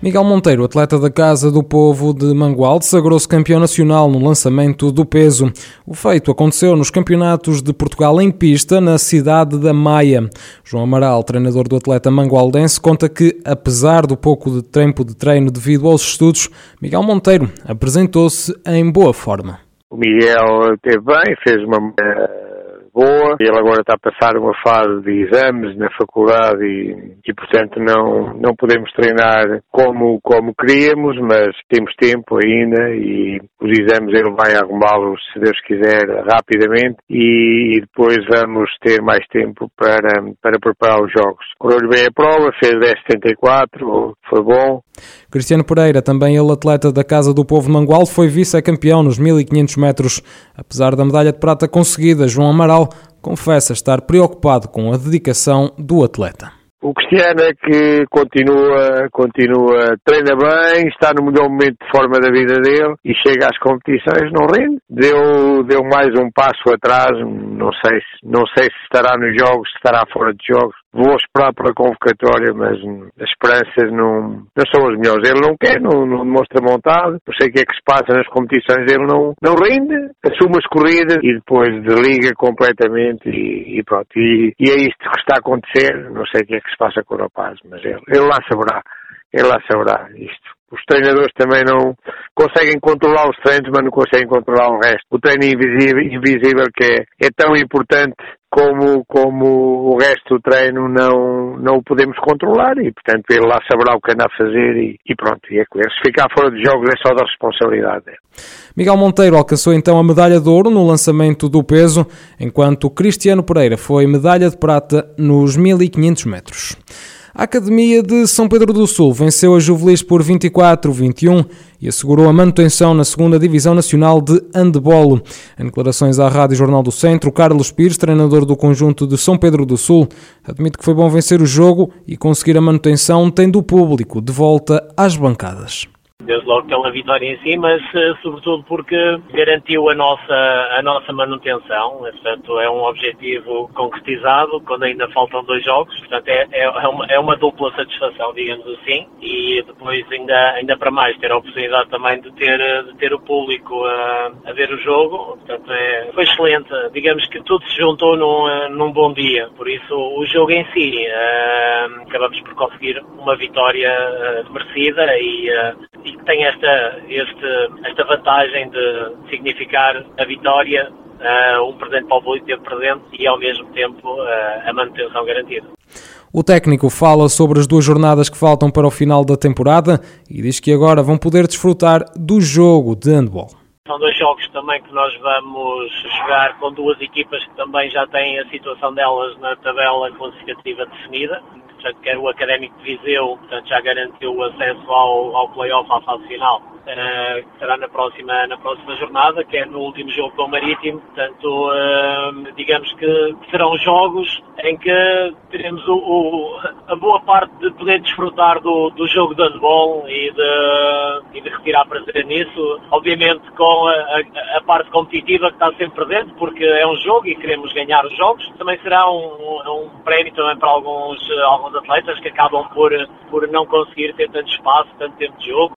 Miguel Monteiro, atleta da Casa do Povo de Mangualde, sagrou-se campeão nacional no lançamento do peso. O feito aconteceu nos campeonatos de Portugal em pista, na cidade da Maia. João Amaral, treinador do atleta mangualdense, conta que, apesar do pouco de tempo de treino devido aos estudos, Miguel Monteiro apresentou-se em boa forma. O Miguel esteve bem, fez uma uh, boa. Ele agora está a passar uma fase de exames na faculdade e, e, portanto não, não podemos treinar como, como queríamos, mas temos tempo ainda e os exames ele vai arrumá-los, se Deus quiser, rapidamente e, e, depois vamos ter mais tempo para, para preparar os jogos. Correu bem a prova, fez 10,74, foi bom. Cristiano Pereira, também ele atleta da Casa do Povo de Mangual, foi vice-campeão nos 1500 metros. Apesar da medalha de prata conseguida, João Amaral confessa estar preocupado com a dedicação do atleta. O Cristiano é que continua, continua, treina bem, está no melhor momento de forma da vida dele e chega às competições, não rende. Deu, deu mais um passo atrás, não sei, não sei se estará nos jogos, se estará fora de jogos. Vou esperar para a convocatória, mas as esperanças não, não são as melhores. Ele não quer, não, não demonstra vontade. Não sei o que é que se passa nas competições. Ele não, não rende, assume as corridas e depois desliga completamente e, e pronto. E, e, é isto que está a acontecer. Não sei o que é que se passa com o rapaz, mas ele, ele lá saberá. Ele lá saberá isto. Os treinadores também não conseguem controlar os treinos, mas não conseguem controlar o resto. O treino invisível, invisível que é, é tão importante como, como o resto do treino não, não o podemos controlar e, portanto, ele lá saberá o que anda a fazer e, e pronto, e é Se ficar fora de jogos é só da responsabilidade. Miguel Monteiro alcançou então a medalha de ouro no lançamento do peso, enquanto Cristiano Pereira foi medalha de prata nos 1500 metros. A Academia de São Pedro do Sul venceu a Juvelis por 24-21 e assegurou a manutenção na segunda Divisão Nacional de Handebolo. Em declarações à Rádio Jornal do Centro, Carlos Pires, treinador do conjunto de São Pedro do Sul, admite que foi bom vencer o jogo e conseguir a manutenção tendo o público de volta às bancadas desde logo pela vitória em si, mas eh, sobretudo porque garantiu a nossa, a nossa manutenção. Portanto, é um objetivo concretizado quando ainda faltam dois jogos. Portanto, é, é, é, uma, é uma dupla satisfação, digamos assim. E depois, ainda, ainda para mais, ter a oportunidade também de ter, de ter o público a, a ver o jogo. Portanto, é, foi excelente. Digamos que tudo se juntou num, eh, num bom dia. Por isso, o jogo em si, uh, acabamos por conseguir uma vitória uh, merecida e, uh, e que tem esta, este, esta vantagem de significar a vitória, uh, um presente para o público ter presente e ao mesmo tempo uh, a manutenção garantida. O técnico fala sobre as duas jornadas que faltam para o final da temporada e diz que agora vão poder desfrutar do jogo de handball. São dois jogos também que nós vamos jogar com duas equipas que também já têm a situação delas na tabela classificativa definida portanto, o Académico de Viseu, portanto, já garantiu o acesso ao, ao play-off, à fase final, uh, que será na próxima, na próxima jornada, que é no último jogo com o Marítimo, portanto, uh, digamos que serão jogos em que teremos o, o, a boa parte de poder desfrutar do, do jogo de handball e de, e de retirar prazer nisso, obviamente com a, a, a, parte competitiva que está sempre presente, porque é um jogo e queremos ganhar os jogos, também será um, um prémio também para alguns, alguns atletas que acabam por, por não conseguir ter tanto espaço, tanto tempo de jogo.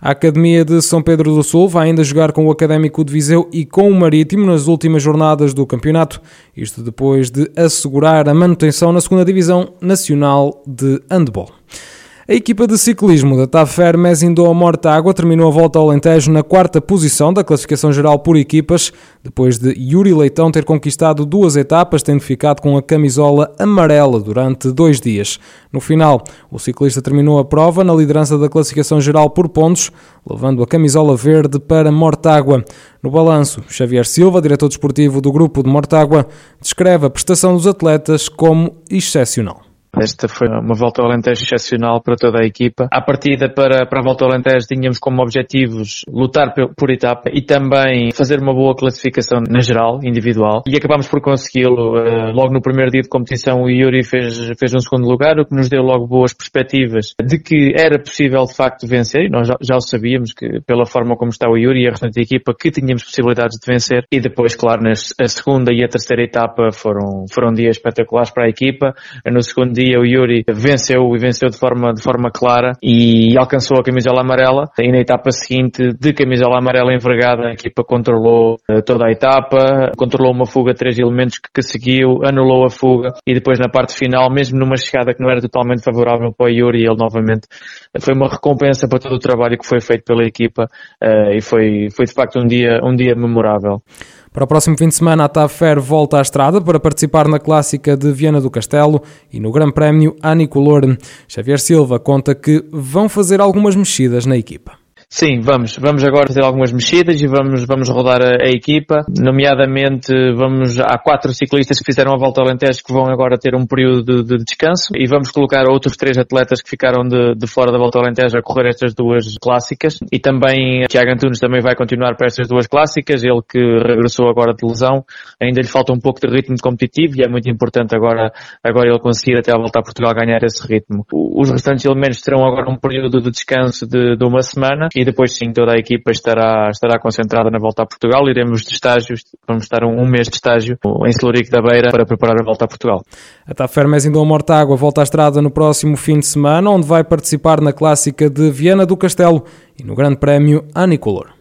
A Academia de São Pedro do Sul vai ainda jogar com o Académico de Viseu e com o Marítimo nas últimas jornadas do campeonato, isto depois de assegurar a manutenção na segunda Divisão Nacional de Handball. A equipa de ciclismo da TAFER Mesindo Mortágua terminou a volta ao Alentejo na quarta posição da classificação geral por equipas, depois de Yuri Leitão ter conquistado duas etapas, tendo ficado com a camisola amarela durante dois dias. No final, o ciclista terminou a prova na liderança da classificação geral por pontos, levando a camisola verde para Mortágua. No balanço, Xavier Silva, diretor desportivo do grupo de Mortágua, descreve a prestação dos atletas como excepcional Esta foi uma volta ao Alentejo excepcional para toda a equipa. À partida para, para a volta ao Alentejo tínhamos como objetivos lutar por etapa e também fazer uma boa classificação na geral, individual. E acabámos por consegui-lo. Eh, logo no primeiro dia de competição o Yuri fez, fez um segundo lugar, o que nos deu logo boas perspectivas de que era possível de facto vencer. E nós já, o sabíamos que pela forma como está o Yuri e a restante equipa que tínhamos possibilidades de vencer. E depois, claro, a segunda e a terceira etapa foram, foram dias espetaculares para a equipa. No segundo dia o Yuri venceu e venceu de forma, de forma clara e alcançou a camisola amarela. E na etapa seguinte, de camisola amarela envergada, a equipa controlou uh, toda a etapa, controlou uma fuga de três elementos que, que seguiu, anulou a fuga e depois na parte final, mesmo numa chegada que não era totalmente favorável para o Yuri, ele novamente foi uma recompensa para todo o trabalho que foi feito pela equipa uh, e foi, foi de facto um dia, um dia memorável. Para o próximo fim de semana, a TAFER volta à estrada para participar na clássica de Viana do Castelo e no Grande Prémio Anicolor. Xavier Silva conta que vão fazer algumas mexidas na equipa. Sim, vamos. Vamos agora fazer algumas mexidas e vamos, vamos rodar a, a, equipa. Nomeadamente, vamos, há quatro ciclistas que fizeram a volta ao Alentejo que vão agora ter um período de, de descanso e vamos colocar outros três atletas que ficaram de, de, fora da volta ao Alentejo a correr estas duas clássicas. E também Tiago Antunes também vai continuar para estas duas clássicas. Ele que regressou agora de lesão. Ainda lhe falta um pouco de ritmo competitivo e é muito importante agora, agora ele conseguir até a volta a Portugal ganhar esse ritmo. Os restantes elementos terão agora um período de descanso de, de uma semana e depois sim toda a equipa estará, estará concentrada na volta a Portugal. Iremos de estágios, vamos estar um, um mês de estágio em Celurico da Beira para preparar a volta a Portugal. A Tafermes em Dom Mortágua volta à estrada no próximo fim de semana, onde vai participar na clássica de Viana do Castelo e no Grande Prémio Anicolor.